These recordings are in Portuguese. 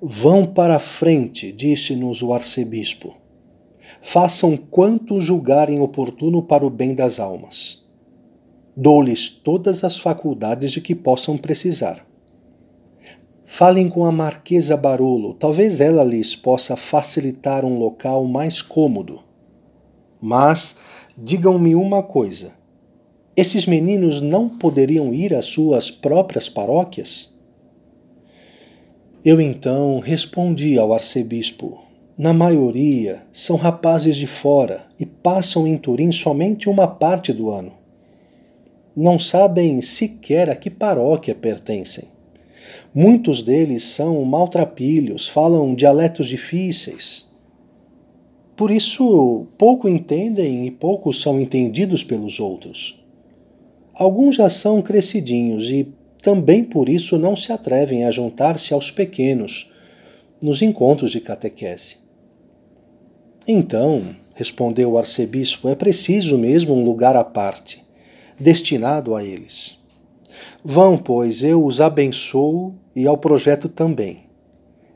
Vão para a frente, disse-nos o arcebispo. Façam quanto julgarem oportuno para o bem das almas. Dou-lhes todas as faculdades de que possam precisar. Falem com a Marquesa Barolo, talvez ela lhes possa facilitar um local mais cômodo. Mas digam-me uma coisa: esses meninos não poderiam ir às suas próprias paróquias? Eu então respondi ao arcebispo: na maioria são rapazes de fora e passam em Turim somente uma parte do ano. Não sabem sequer a que paróquia pertencem. Muitos deles são maltrapilhos, falam dialetos difíceis. Por isso, pouco entendem e pouco são entendidos pelos outros. Alguns já são crescidinhos e também por isso não se atrevem a juntar-se aos pequenos nos encontros de catequese. Então, respondeu o arcebispo, é preciso mesmo um lugar à parte, destinado a eles. Vão, pois, eu os abençoo e ao projeto também.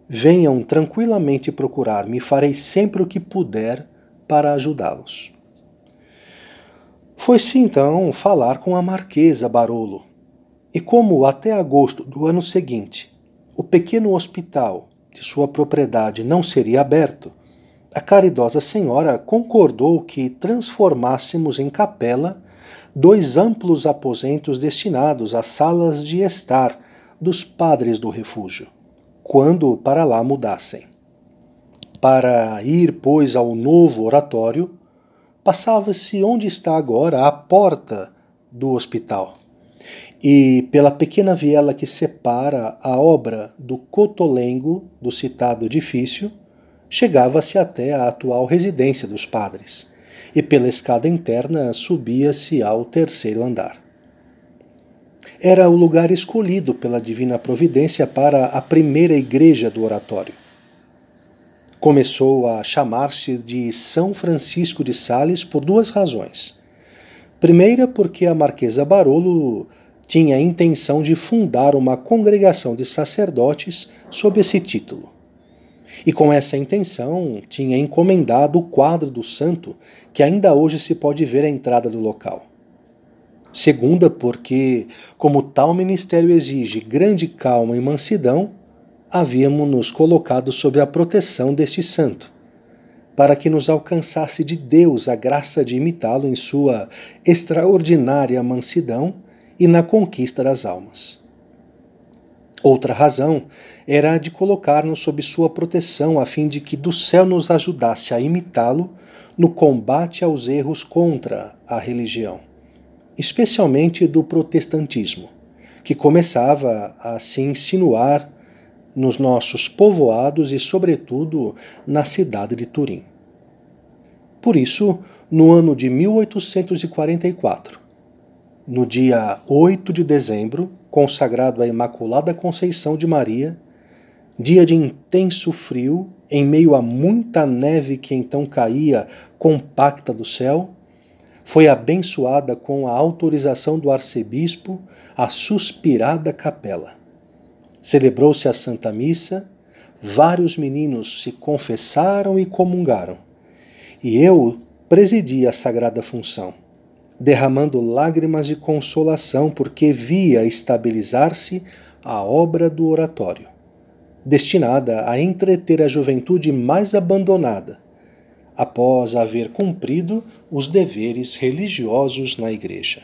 Venham tranquilamente procurar-me, farei sempre o que puder para ajudá-los. Foi-se então falar com a Marquesa Barolo, e como até agosto do ano seguinte o pequeno hospital de sua propriedade não seria aberto, a caridosa senhora concordou que transformássemos em capela dois amplos aposentos destinados às salas de estar dos padres do refúgio, quando para lá mudassem. Para ir, pois, ao novo oratório, passava-se onde está agora a porta do hospital e pela pequena viela que separa a obra do Cotolengo do citado edifício, chegava-se até a atual residência dos padres, e pela escada interna subia-se ao terceiro andar. Era o lugar escolhido pela divina providência para a primeira igreja do oratório. Começou a chamar-se de São Francisco de Sales por duas razões. Primeira, porque a Marquesa Barolo tinha a intenção de fundar uma congregação de sacerdotes sob esse título. E com essa intenção tinha encomendado o quadro do santo que ainda hoje se pode ver à entrada do local. Segunda, porque, como tal ministério exige grande calma e mansidão, havíamos nos colocado sob a proteção deste santo, para que nos alcançasse de Deus a graça de imitá-lo em sua extraordinária mansidão e na conquista das almas. Outra razão era a de colocar-nos sob sua proteção, a fim de que do céu nos ajudasse a imitá-lo no combate aos erros contra a religião, especialmente do protestantismo, que começava a se insinuar nos nossos povoados e, sobretudo, na cidade de Turim. Por isso, no ano de 1844, no dia 8 de dezembro, consagrado à Imaculada Conceição de Maria, dia de intenso frio, em meio a muita neve que então caía compacta do céu, foi abençoada com a autorização do arcebispo a suspirada capela. Celebrou-se a Santa Missa, vários meninos se confessaram e comungaram, e eu presidi a sagrada função derramando lágrimas de consolação porque via estabilizar-se a obra do oratório, destinada a entreter a juventude mais abandonada, após haver cumprido os deveres religiosos na Igreja.